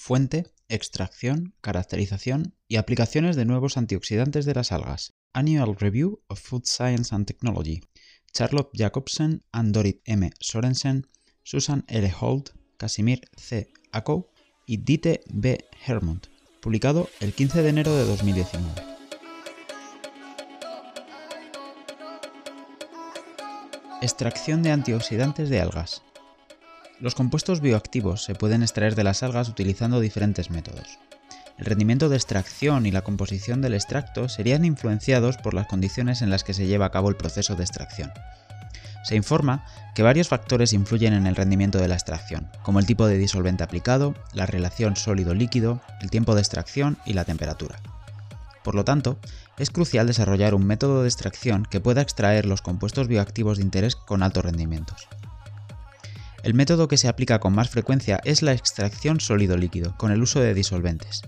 Fuente, extracción, caracterización y aplicaciones de nuevos antioxidantes de las algas. Annual Review of Food Science and Technology. Charlotte Jacobsen and Dorit M. Sorensen, Susan L. Holt, Casimir C. Akow y Dite B. Hermont, publicado el 15 de enero de 2019. Extracción de antioxidantes de algas. Los compuestos bioactivos se pueden extraer de las algas utilizando diferentes métodos. El rendimiento de extracción y la composición del extracto serían influenciados por las condiciones en las que se lleva a cabo el proceso de extracción. Se informa que varios factores influyen en el rendimiento de la extracción, como el tipo de disolvente aplicado, la relación sólido-líquido, el tiempo de extracción y la temperatura. Por lo tanto, es crucial desarrollar un método de extracción que pueda extraer los compuestos bioactivos de interés con altos rendimientos. El método que se aplica con más frecuencia es la extracción sólido-líquido, con el uso de disolventes.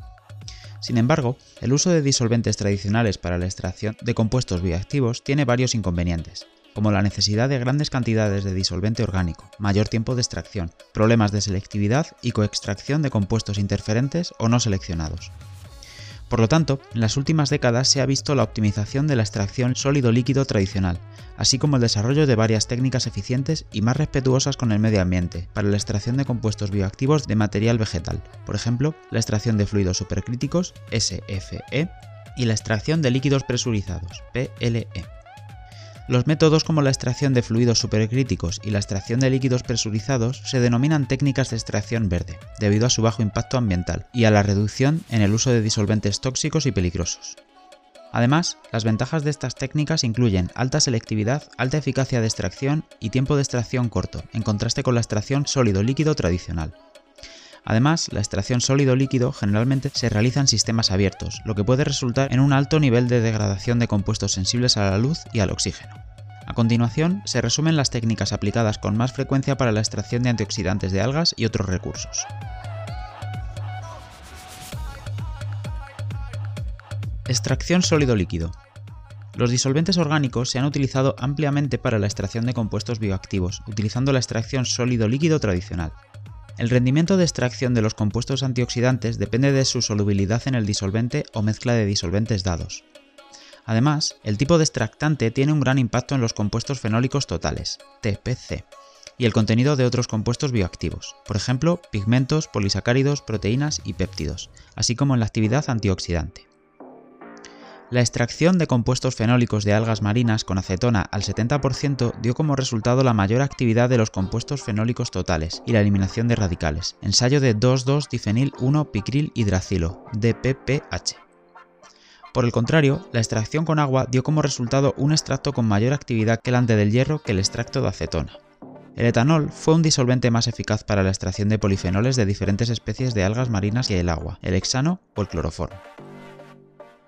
Sin embargo, el uso de disolventes tradicionales para la extracción de compuestos bioactivos tiene varios inconvenientes, como la necesidad de grandes cantidades de disolvente orgánico, mayor tiempo de extracción, problemas de selectividad y coextracción de compuestos interferentes o no seleccionados. Por lo tanto, en las últimas décadas se ha visto la optimización de la extracción sólido-líquido tradicional, así como el desarrollo de varias técnicas eficientes y más respetuosas con el medio ambiente para la extracción de compuestos bioactivos de material vegetal, por ejemplo, la extracción de fluidos supercríticos, SFE, y la extracción de líquidos presurizados, PLE. Los métodos como la extracción de fluidos supercríticos y la extracción de líquidos presurizados se denominan técnicas de extracción verde, debido a su bajo impacto ambiental y a la reducción en el uso de disolventes tóxicos y peligrosos. Además, las ventajas de estas técnicas incluyen alta selectividad, alta eficacia de extracción y tiempo de extracción corto, en contraste con la extracción sólido-líquido tradicional. Además, la extracción sólido-líquido generalmente se realiza en sistemas abiertos, lo que puede resultar en un alto nivel de degradación de compuestos sensibles a la luz y al oxígeno. A continuación, se resumen las técnicas aplicadas con más frecuencia para la extracción de antioxidantes de algas y otros recursos. Extracción sólido-líquido. Los disolventes orgánicos se han utilizado ampliamente para la extracción de compuestos bioactivos, utilizando la extracción sólido-líquido tradicional. El rendimiento de extracción de los compuestos antioxidantes depende de su solubilidad en el disolvente o mezcla de disolventes dados. Además, el tipo de extractante tiene un gran impacto en los compuestos fenólicos totales, TPC, y el contenido de otros compuestos bioactivos, por ejemplo, pigmentos, polisacáridos, proteínas y péptidos, así como en la actividad antioxidante. La extracción de compuestos fenólicos de algas marinas con acetona al 70% dio como resultado la mayor actividad de los compuestos fenólicos totales y la eliminación de radicales. Ensayo de 2,2-difenil 1-picril hidracilo, DPPH. Por el contrario, la extracción con agua dio como resultado un extracto con mayor actividad que el ante del hierro que el extracto de acetona. El etanol fue un disolvente más eficaz para la extracción de polifenoles de diferentes especies de algas marinas que el agua, el hexano o el cloroformo.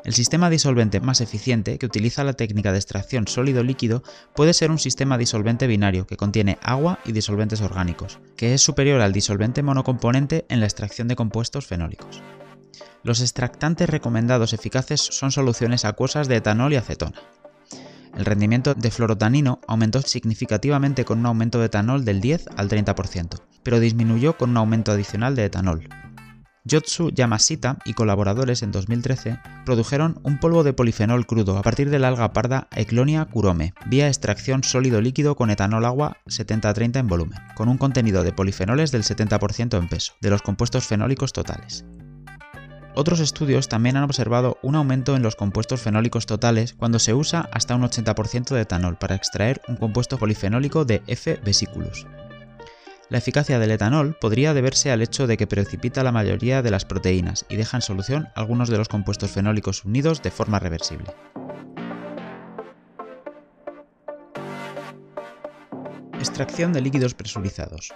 El sistema disolvente más eficiente, que utiliza la técnica de extracción sólido-líquido, puede ser un sistema disolvente binario que contiene agua y disolventes orgánicos, que es superior al disolvente monocomponente en la extracción de compuestos fenólicos. Los extractantes recomendados eficaces son soluciones acuosas de etanol y acetona. El rendimiento de fluorotanino aumentó significativamente con un aumento de etanol del 10 al 30%, pero disminuyó con un aumento adicional de etanol, Yotsu Yamashita y colaboradores en 2013 produjeron un polvo de polifenol crudo a partir del alga parda Eclonia curome, vía extracción sólido-líquido con etanol agua 70-30 en volumen, con un contenido de polifenoles del 70% en peso, de los compuestos fenólicos totales. Otros estudios también han observado un aumento en los compuestos fenólicos totales cuando se usa hasta un 80% de etanol para extraer un compuesto polifenólico de F vesiculus, la eficacia del etanol podría deberse al hecho de que precipita la mayoría de las proteínas y deja en solución algunos de los compuestos fenólicos unidos de forma reversible. Extracción de líquidos presurizados.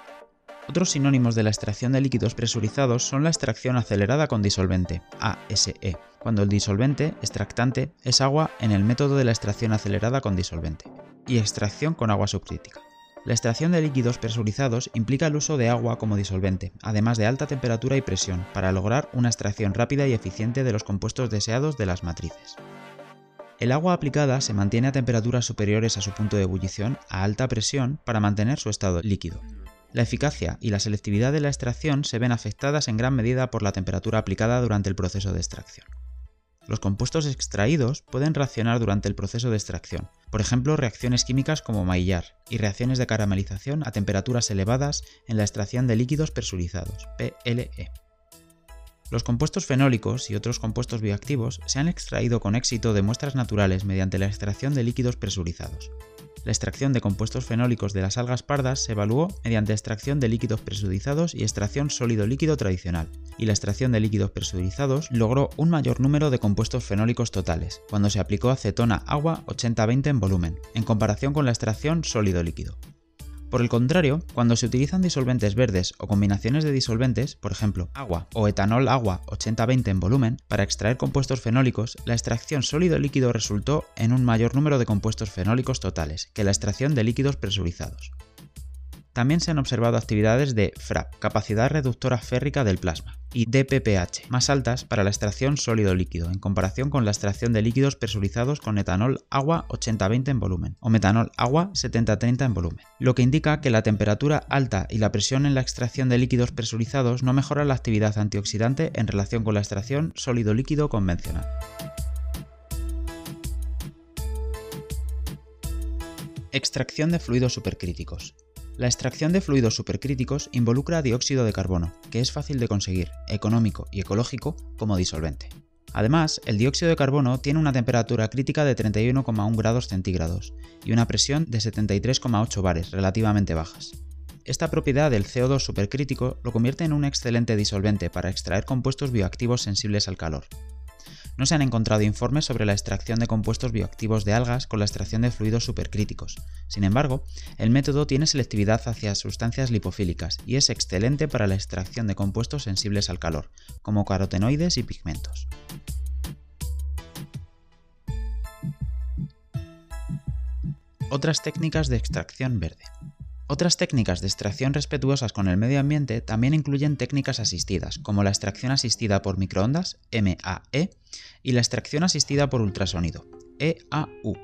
Otros sinónimos de la extracción de líquidos presurizados son la extracción acelerada con disolvente, ASE, cuando el disolvente, extractante, es agua en el método de la extracción acelerada con disolvente, y extracción con agua subcrítica. La extracción de líquidos presurizados implica el uso de agua como disolvente, además de alta temperatura y presión, para lograr una extracción rápida y eficiente de los compuestos deseados de las matrices. El agua aplicada se mantiene a temperaturas superiores a su punto de ebullición a alta presión para mantener su estado líquido. La eficacia y la selectividad de la extracción se ven afectadas en gran medida por la temperatura aplicada durante el proceso de extracción. Los compuestos extraídos pueden reaccionar durante el proceso de extracción, por ejemplo reacciones químicas como maillar y reacciones de caramelización a temperaturas elevadas en la extracción de líquidos presurizados, PLE. Los compuestos fenólicos y otros compuestos bioactivos se han extraído con éxito de muestras naturales mediante la extracción de líquidos presurizados. La extracción de compuestos fenólicos de las algas pardas se evaluó mediante extracción de líquidos presurizados y extracción sólido-líquido tradicional, y la extracción de líquidos presurizados logró un mayor número de compuestos fenólicos totales, cuando se aplicó acetona-agua 80-20 en volumen, en comparación con la extracción sólido-líquido. Por el contrario, cuando se utilizan disolventes verdes o combinaciones de disolventes, por ejemplo, agua o etanol agua 80-20 en volumen, para extraer compuestos fenólicos, la extracción sólido-líquido resultó en un mayor número de compuestos fenólicos totales que la extracción de líquidos presurizados. También se han observado actividades de FRAP, capacidad reductora férrica del plasma, y DPPH, más altas para la extracción sólido-líquido, en comparación con la extracción de líquidos presurizados con etanol agua 80-20 en volumen, o metanol agua 70-30 en volumen, lo que indica que la temperatura alta y la presión en la extracción de líquidos presurizados no mejoran la actividad antioxidante en relación con la extracción sólido-líquido convencional. Extracción de fluidos supercríticos. La extracción de fluidos supercríticos involucra dióxido de carbono, que es fácil de conseguir, económico y ecológico como disolvente. Además, el dióxido de carbono tiene una temperatura crítica de 31,1 grados centígrados y una presión de 73,8 bares, relativamente bajas. Esta propiedad del CO2 supercrítico lo convierte en un excelente disolvente para extraer compuestos bioactivos sensibles al calor, no se han encontrado informes sobre la extracción de compuestos bioactivos de algas con la extracción de fluidos supercríticos. Sin embargo, el método tiene selectividad hacia sustancias lipofílicas y es excelente para la extracción de compuestos sensibles al calor, como carotenoides y pigmentos. Otras técnicas de extracción verde. Otras técnicas de extracción respetuosas con el medio ambiente también incluyen técnicas asistidas, como la extracción asistida por microondas, MAE, y la extracción asistida por ultrasonido, EAU.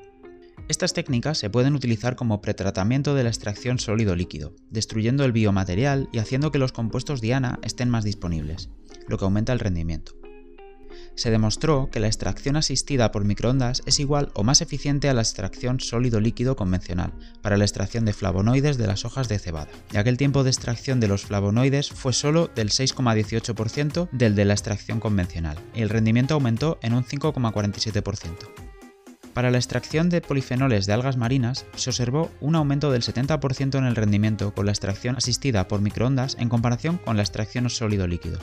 Estas técnicas se pueden utilizar como pretratamiento de la extracción sólido-líquido, destruyendo el biomaterial y haciendo que los compuestos diana estén más disponibles, lo que aumenta el rendimiento se demostró que la extracción asistida por microondas es igual o más eficiente a la extracción sólido-líquido convencional para la extracción de flavonoides de las hojas de cebada, ya que el tiempo de extracción de los flavonoides fue solo del 6,18% del de la extracción convencional, y el rendimiento aumentó en un 5,47%. Para la extracción de polifenoles de algas marinas se observó un aumento del 70% en el rendimiento con la extracción asistida por microondas en comparación con la extracción sólido-líquido.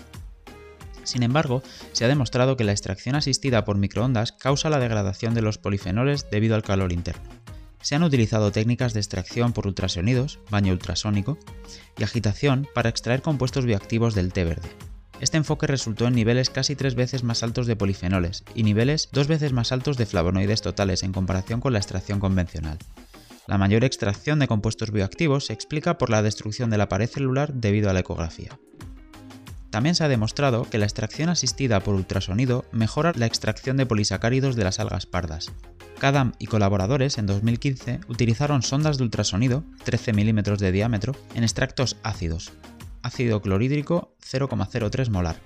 Sin embargo, se ha demostrado que la extracción asistida por microondas causa la degradación de los polifenoles debido al calor interno. Se han utilizado técnicas de extracción por ultrasonidos, baño ultrasónico, y agitación para extraer compuestos bioactivos del té verde. Este enfoque resultó en niveles casi tres veces más altos de polifenoles y niveles dos veces más altos de flavonoides totales en comparación con la extracción convencional. La mayor extracción de compuestos bioactivos se explica por la destrucción de la pared celular debido a la ecografía. También se ha demostrado que la extracción asistida por ultrasonido mejora la extracción de polisacáridos de las algas pardas. Kadam y colaboradores en 2015 utilizaron sondas de ultrasonido, 13 milímetros de diámetro, en extractos ácidos, ácido clorhídrico 0,03 molar,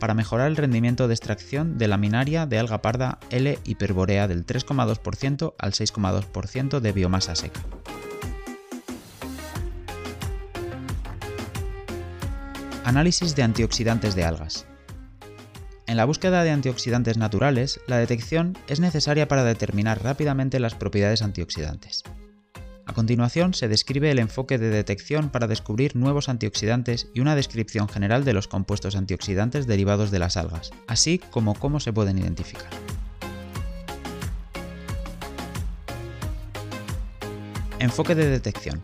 para mejorar el rendimiento de extracción de laminaria de alga parda L hiperborea del 3,2% al 6,2% de biomasa seca. Análisis de antioxidantes de algas. En la búsqueda de antioxidantes naturales, la detección es necesaria para determinar rápidamente las propiedades antioxidantes. A continuación se describe el enfoque de detección para descubrir nuevos antioxidantes y una descripción general de los compuestos antioxidantes derivados de las algas, así como cómo se pueden identificar. Enfoque de detección.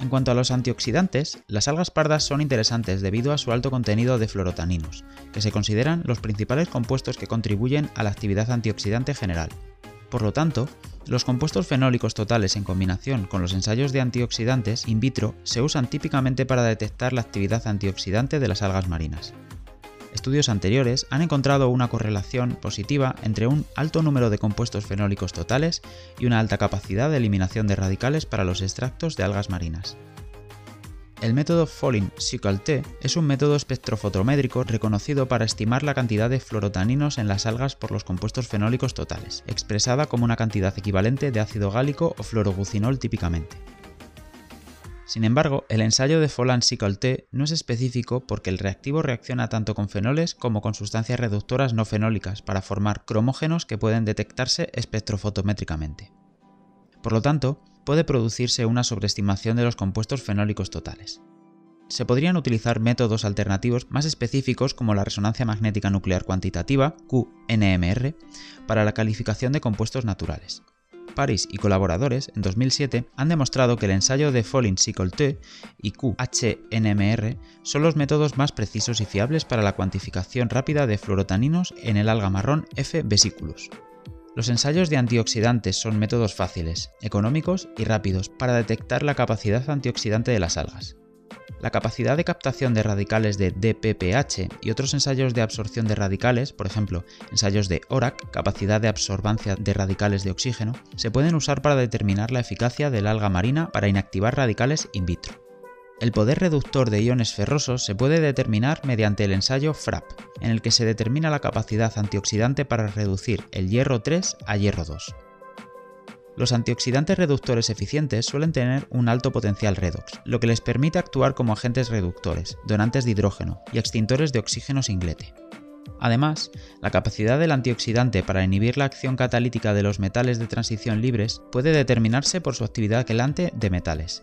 En cuanto a los antioxidantes, las algas pardas son interesantes debido a su alto contenido de fluorotaninos, que se consideran los principales compuestos que contribuyen a la actividad antioxidante general. Por lo tanto, los compuestos fenólicos totales en combinación con los ensayos de antioxidantes in vitro se usan típicamente para detectar la actividad antioxidante de las algas marinas. Estudios anteriores han encontrado una correlación positiva entre un alto número de compuestos fenólicos totales y una alta capacidad de eliminación de radicales para los extractos de algas marinas. El método Folin T es un método espectrofotométrico reconocido para estimar la cantidad de fluorotaninos en las algas por los compuestos fenólicos totales, expresada como una cantidad equivalente de ácido gálico o fluorogucinol típicamente. Sin embargo, el ensayo de T no es específico porque el reactivo reacciona tanto con fenoles como con sustancias reductoras no fenólicas para formar cromógenos que pueden detectarse espectrofotométricamente. Por lo tanto, puede producirse una sobreestimación de los compuestos fenólicos totales. Se podrían utilizar métodos alternativos más específicos como la resonancia magnética nuclear cuantitativa, QNMR, para la calificación de compuestos naturales. Paris y colaboradores, en 2007, han demostrado que el ensayo de T y QHNMR son los métodos más precisos y fiables para la cuantificación rápida de fluorotaninos en el alga marrón F. vesiculus. Los ensayos de antioxidantes son métodos fáciles, económicos y rápidos para detectar la capacidad antioxidante de las algas. La capacidad de captación de radicales de DPPH y otros ensayos de absorción de radicales, por ejemplo, ensayos de ORAC, capacidad de absorbancia de radicales de oxígeno, se pueden usar para determinar la eficacia del alga marina para inactivar radicales in vitro. El poder reductor de iones ferrosos se puede determinar mediante el ensayo FRAP, en el que se determina la capacidad antioxidante para reducir el hierro 3 a hierro 2. Los antioxidantes reductores eficientes suelen tener un alto potencial redox, lo que les permite actuar como agentes reductores, donantes de hidrógeno y extintores de oxígeno singlete. Además, la capacidad del antioxidante para inhibir la acción catalítica de los metales de transición libres puede determinarse por su actividad quelante de metales,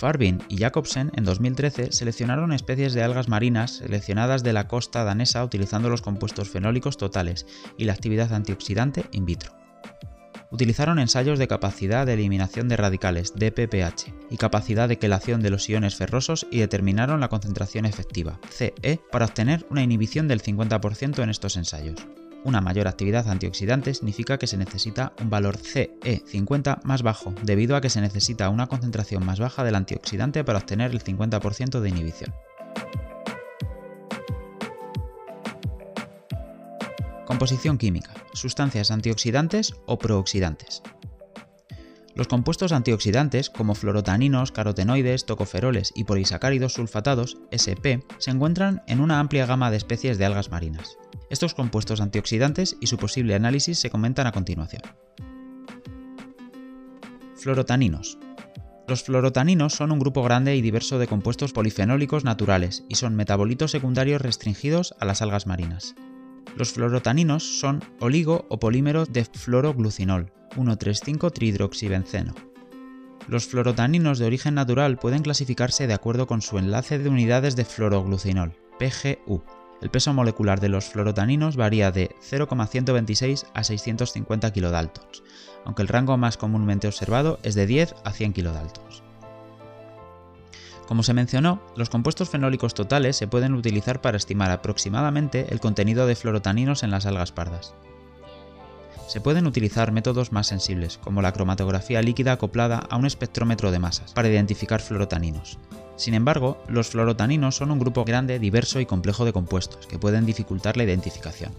Farbin y Jacobsen en 2013 seleccionaron especies de algas marinas seleccionadas de la costa danesa utilizando los compuestos fenólicos totales y la actividad antioxidante in vitro. Utilizaron ensayos de capacidad de eliminación de radicales DPPH y capacidad de quelación de los iones ferrosos y determinaron la concentración efectiva CE para obtener una inhibición del 50% en estos ensayos. Una mayor actividad antioxidante significa que se necesita un valor CE50 más bajo, debido a que se necesita una concentración más baja del antioxidante para obtener el 50% de inhibición. Composición química. Sustancias antioxidantes o prooxidantes. Los compuestos antioxidantes, como fluorotaninos, carotenoides, tocoferoles y polisacáridos sulfatados, SP, se encuentran en una amplia gama de especies de algas marinas. Estos compuestos antioxidantes y su posible análisis se comentan a continuación. Fluorotaninos. Los fluorotaninos son un grupo grande y diverso de compuestos polifenólicos naturales y son metabolitos secundarios restringidos a las algas marinas. Los fluorotaninos son oligo o polímeros de fluoroglucinol, 1,3,5-trihidroxibenceno. Los fluorotaninos de origen natural pueden clasificarse de acuerdo con su enlace de unidades de fluoroglucinol, PGU, el peso molecular de los fluorotaninos varía de 0,126 a 650 kDa, aunque el rango más comúnmente observado es de 10 a 100 kDa. Como se mencionó, los compuestos fenólicos totales se pueden utilizar para estimar aproximadamente el contenido de fluorotaninos en las algas pardas. Se pueden utilizar métodos más sensibles, como la cromatografía líquida acoplada a un espectrómetro de masas, para identificar fluorotaninos, sin embargo, los fluorotaninos son un grupo grande, diverso y complejo de compuestos, que pueden dificultar la identificación.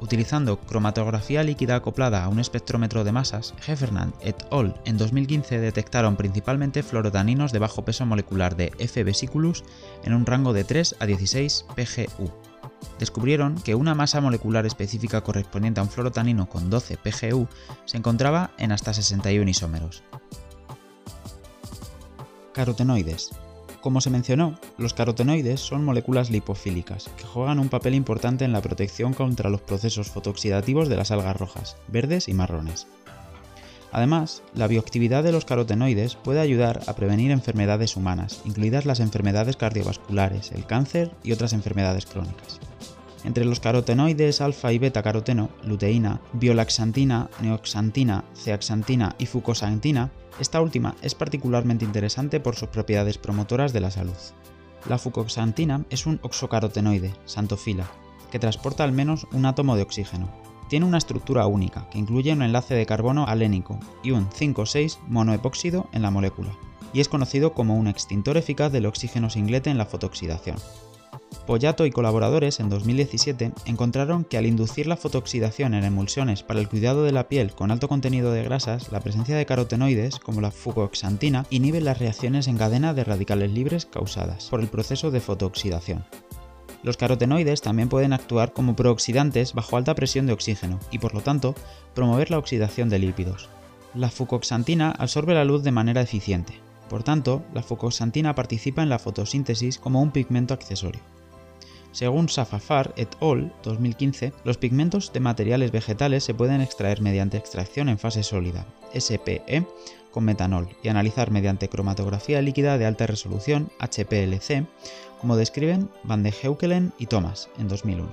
Utilizando cromatografía líquida acoplada a un espectrómetro de masas, Heffernan et al. en 2015 detectaron principalmente fluorotaninos de bajo peso molecular de F. vesiculus en un rango de 3 a 16 pGu. Descubrieron que una masa molecular específica correspondiente a un fluorotanino con 12 pGu se encontraba en hasta 61 isómeros. Carotenoides como se mencionó, los carotenoides son moléculas lipofílicas que juegan un papel importante en la protección contra los procesos fotooxidativos de las algas rojas, verdes y marrones. Además, la bioactividad de los carotenoides puede ayudar a prevenir enfermedades humanas, incluidas las enfermedades cardiovasculares, el cáncer y otras enfermedades crónicas. Entre los carotenoides alfa y beta caroteno, luteína, biolaxantina, neoxantina, ceaxantina y fucosantina, esta última es particularmente interesante por sus propiedades promotoras de la salud. La fucoxantina es un oxocarotenoide, santofila, que transporta al menos un átomo de oxígeno. Tiene una estructura única, que incluye un enlace de carbono alénico y un 5,6 monoepóxido en la molécula, y es conocido como un extintor eficaz del oxígeno singlete en la fotooxidación. Pollato y colaboradores en 2017 encontraron que al inducir la fotooxidación en emulsiones para el cuidado de la piel con alto contenido de grasas, la presencia de carotenoides, como la fucoxantina, inhibe las reacciones en cadena de radicales libres causadas por el proceso de fotooxidación. Los carotenoides también pueden actuar como prooxidantes bajo alta presión de oxígeno y por lo tanto promover la oxidación de lípidos. La fucoxantina absorbe la luz de manera eficiente. Por tanto, la fucoxantina participa en la fotosíntesis como un pigmento accesorio. Según Safafar et al. 2015, los pigmentos de materiales vegetales se pueden extraer mediante extracción en fase sólida, SPE, con metanol y analizar mediante cromatografía líquida de alta resolución, HPLC, como describen Van de Heukelen y Thomas en 2001.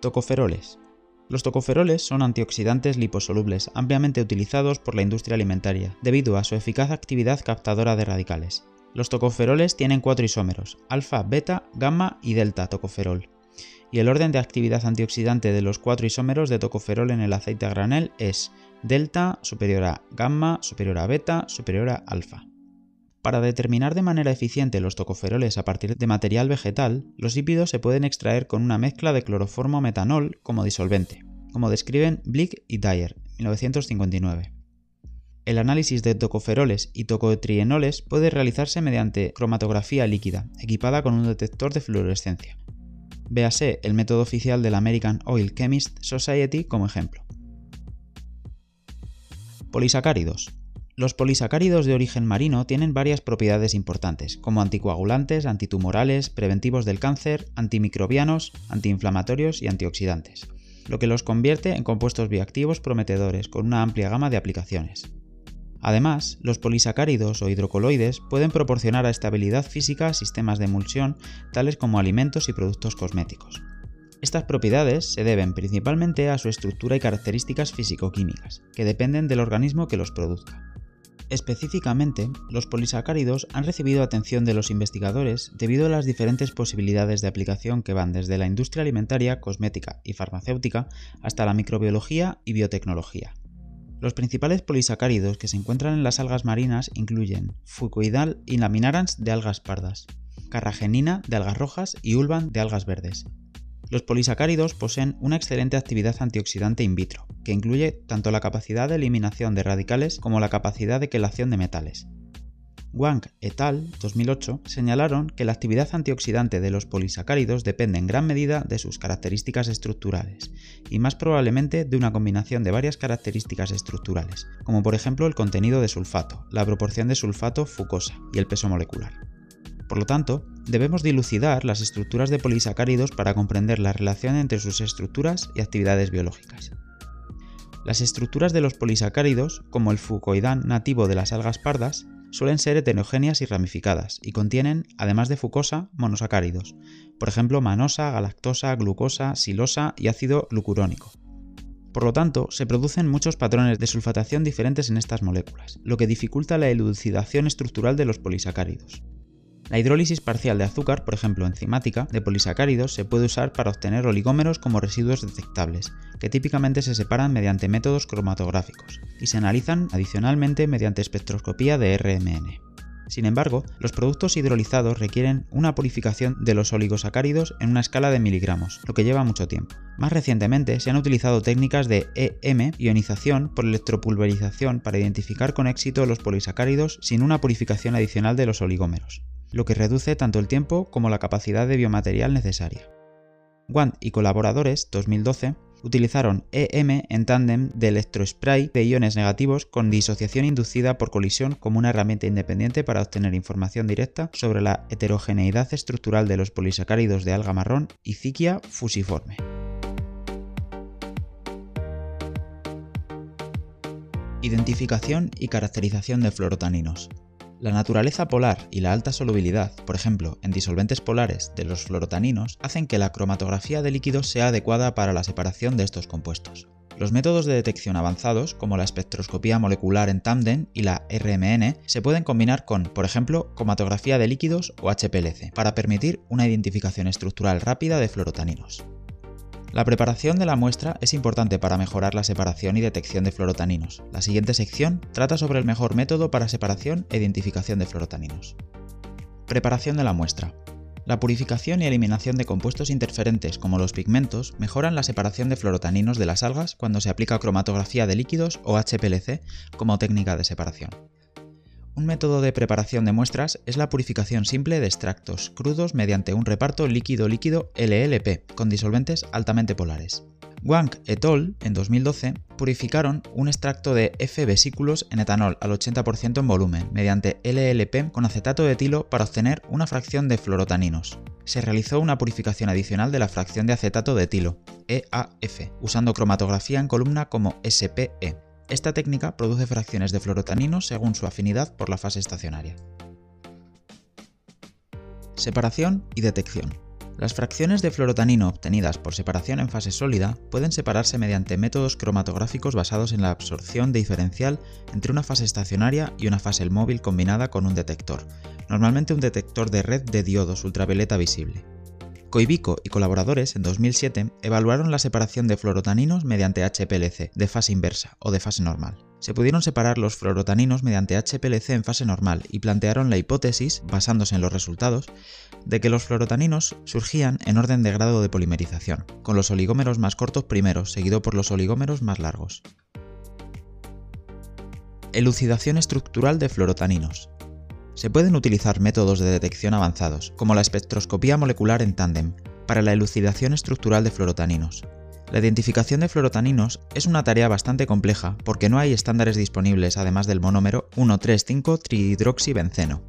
Tocoferoles. Los tocoferoles son antioxidantes liposolubles ampliamente utilizados por la industria alimentaria, debido a su eficaz actividad captadora de radicales. Los tocoferoles tienen cuatro isómeros, alfa, beta, gamma y delta tocoferol. Y el orden de actividad antioxidante de los cuatro isómeros de tocoferol en el aceite a granel es delta superior a gamma superior a beta superior a alfa. Para determinar de manera eficiente los tocoferoles a partir de material vegetal, los lípidos se pueden extraer con una mezcla de cloroformo metanol como disolvente, como describen Blick y Dyer, 1959. El análisis de tocoferoles y tocotrienoles puede realizarse mediante cromatografía líquida, equipada con un detector de fluorescencia. Véase el método oficial del American Oil Chemist Society como ejemplo. Polisacáridos. Los polisacáridos de origen marino tienen varias propiedades importantes, como anticoagulantes, antitumorales, preventivos del cáncer, antimicrobianos, antiinflamatorios y antioxidantes, lo que los convierte en compuestos bioactivos prometedores con una amplia gama de aplicaciones. Además, los polisacáridos o hidrocoloides pueden proporcionar estabilidad física a sistemas de emulsión tales como alimentos y productos cosméticos. Estas propiedades se deben principalmente a su estructura y características físico-químicas, que dependen del organismo que los produzca. Específicamente, los polisacáridos han recibido atención de los investigadores debido a las diferentes posibilidades de aplicación que van desde la industria alimentaria, cosmética y farmacéutica hasta la microbiología y biotecnología. Los principales polisacáridos que se encuentran en las algas marinas incluyen fucoidal y laminarans de algas pardas, carragenina de algas rojas y ulvan de algas verdes, los polisacáridos poseen una excelente actividad antioxidante in vitro, que incluye tanto la capacidad de eliminación de radicales como la capacidad de quelación de metales. Wang et al. 2008 señalaron que la actividad antioxidante de los polisacáridos depende en gran medida de sus características estructurales, y más probablemente de una combinación de varias características estructurales, como por ejemplo el contenido de sulfato, la proporción de sulfato fucosa y el peso molecular. Por lo tanto, debemos dilucidar las estructuras de polisacáridos para comprender la relación entre sus estructuras y actividades biológicas. Las estructuras de los polisacáridos, como el fucoidán nativo de las algas pardas, suelen ser heterogéneas y ramificadas y contienen, además de fucosa, monosacáridos, por ejemplo manosa, galactosa, glucosa, silosa y ácido glucurónico. Por lo tanto, se producen muchos patrones de sulfatación diferentes en estas moléculas, lo que dificulta la elucidación estructural de los polisacáridos. La hidrólisis parcial de azúcar, por ejemplo enzimática, de polisacáridos se puede usar para obtener oligómeros como residuos detectables, que típicamente se separan mediante métodos cromatográficos y se analizan adicionalmente mediante espectroscopía de RMN. Sin embargo, los productos hidrolizados requieren una purificación de los oligosacáridos en una escala de miligramos, lo que lleva mucho tiempo. Más recientemente se han utilizado técnicas de EM, ionización por electropulverización para identificar con éxito los polisacáridos sin una purificación adicional de los oligómeros lo que reduce tanto el tiempo como la capacidad de biomaterial necesaria. Wand y colaboradores, 2012, utilizaron EM en tándem de electrospray de iones negativos con disociación inducida por colisión como una herramienta independiente para obtener información directa sobre la heterogeneidad estructural de los polisacáridos de alga marrón y ciquia fusiforme. Identificación y caracterización de fluorotaninos. La naturaleza polar y la alta solubilidad, por ejemplo, en disolventes polares de los fluorotaninos, hacen que la cromatografía de líquidos sea adecuada para la separación de estos compuestos. Los métodos de detección avanzados, como la espectroscopía molecular en tándem y la RMN, se pueden combinar con, por ejemplo, cromatografía de líquidos o HPLC, para permitir una identificación estructural rápida de fluorotaninos. La preparación de la muestra es importante para mejorar la separación y detección de fluorotaninos. La siguiente sección trata sobre el mejor método para separación e identificación de fluorotaninos. Preparación de la muestra. La purificación y eliminación de compuestos interferentes como los pigmentos mejoran la separación de fluorotaninos de las algas cuando se aplica cromatografía de líquidos o HPLC como técnica de separación. Un método de preparación de muestras es la purificación simple de extractos crudos mediante un reparto líquido-líquido LLP con disolventes altamente polares. Wang et al. en 2012 purificaron un extracto de F-vesículos en etanol al 80% en volumen mediante LLP con acetato de etilo para obtener una fracción de fluorotaninos. Se realizó una purificación adicional de la fracción de acetato de etilo, EAF, usando cromatografía en columna como SPE. Esta técnica produce fracciones de fluorotaninos según su afinidad por la fase estacionaria. Separación y detección. Las fracciones de fluorotanino obtenidas por separación en fase sólida pueden separarse mediante métodos cromatográficos basados en la absorción diferencial entre una fase estacionaria y una fase móvil combinada con un detector, normalmente un detector de red de diodos ultravioleta visible. Coibico y colaboradores en 2007 evaluaron la separación de fluorotaninos mediante HPLC de fase inversa o de fase normal. Se pudieron separar los fluorotaninos mediante HPLC en fase normal y plantearon la hipótesis, basándose en los resultados, de que los fluorotaninos surgían en orden de grado de polimerización, con los oligómeros más cortos primero, seguido por los oligómeros más largos. Elucidación estructural de fluorotaninos. Se pueden utilizar métodos de detección avanzados, como la espectroscopía molecular en tándem, para la elucidación estructural de fluorotaninos. La identificación de fluorotaninos es una tarea bastante compleja porque no hay estándares disponibles además del monómero 1,3,5-trihidroxibenceno.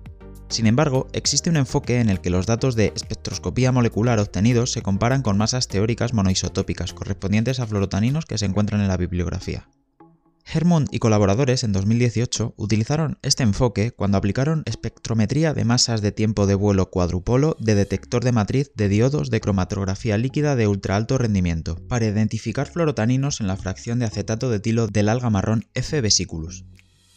Sin embargo, existe un enfoque en el que los datos de espectroscopía molecular obtenidos se comparan con masas teóricas monoisotópicas correspondientes a fluorotaninos que se encuentran en la bibliografía. Hermond y colaboradores en 2018 utilizaron este enfoque cuando aplicaron espectrometría de masas de tiempo de vuelo cuadrupolo de detector de matriz de diodos de cromatografía líquida de ultra alto rendimiento para identificar fluorotaninos en la fracción de acetato de etilo del alga marrón F. vesiculus.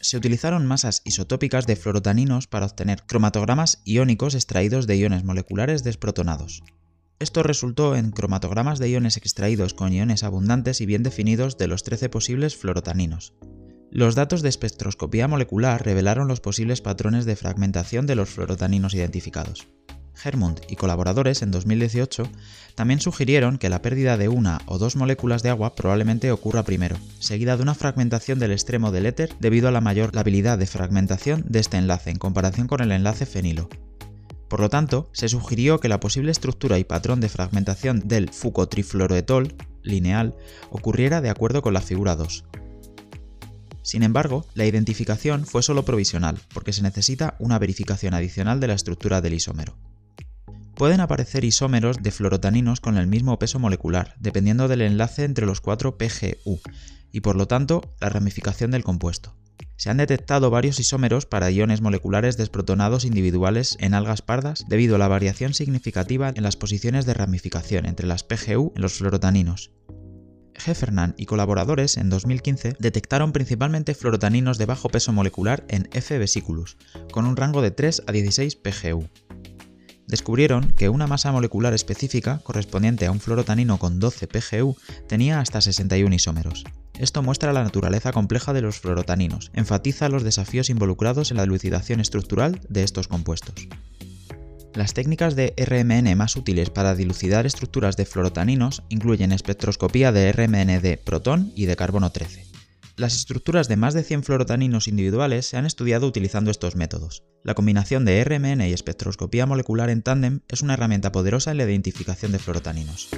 Se utilizaron masas isotópicas de fluorotaninos para obtener cromatogramas iónicos extraídos de iones moleculares desprotonados. Esto resultó en cromatogramas de iones extraídos con iones abundantes y bien definidos de los 13 posibles fluorotaninos. Los datos de espectroscopía molecular revelaron los posibles patrones de fragmentación de los fluorotaninos identificados. Hermund y colaboradores en 2018 también sugirieron que la pérdida de una o dos moléculas de agua probablemente ocurra primero, seguida de una fragmentación del extremo del éter debido a la mayor habilidad de fragmentación de este enlace en comparación con el enlace fenilo, por lo tanto, se sugirió que la posible estructura y patrón de fragmentación del fucotrifluoroetol lineal ocurriera de acuerdo con la figura 2. Sin embargo, la identificación fue solo provisional, porque se necesita una verificación adicional de la estructura del isómero. Pueden aparecer isómeros de fluorotaninos con el mismo peso molecular, dependiendo del enlace entre los cuatro PGU, y por lo tanto la ramificación del compuesto se han detectado varios isómeros para iones moleculares desprotonados individuales en algas pardas debido a la variación significativa en las posiciones de ramificación entre las PGU en los fluorotaninos. Heffernan y colaboradores en 2015 detectaron principalmente fluorotaninos de bajo peso molecular en F vesiculus, con un rango de 3 a 16 PGU. Descubrieron que una masa molecular específica, correspondiente a un fluorotanino con 12 PGU, tenía hasta 61 isómeros. Esto muestra la naturaleza compleja de los fluorotaninos, enfatiza los desafíos involucrados en la elucidación estructural de estos compuestos. Las técnicas de RMN más útiles para dilucidar estructuras de fluorotaninos incluyen espectroscopía de RMN de protón y de carbono 13. Las estructuras de más de 100 fluorotaninos individuales se han estudiado utilizando estos métodos. La combinación de RMN y espectroscopía molecular en tándem es una herramienta poderosa en la identificación de fluorotaninos.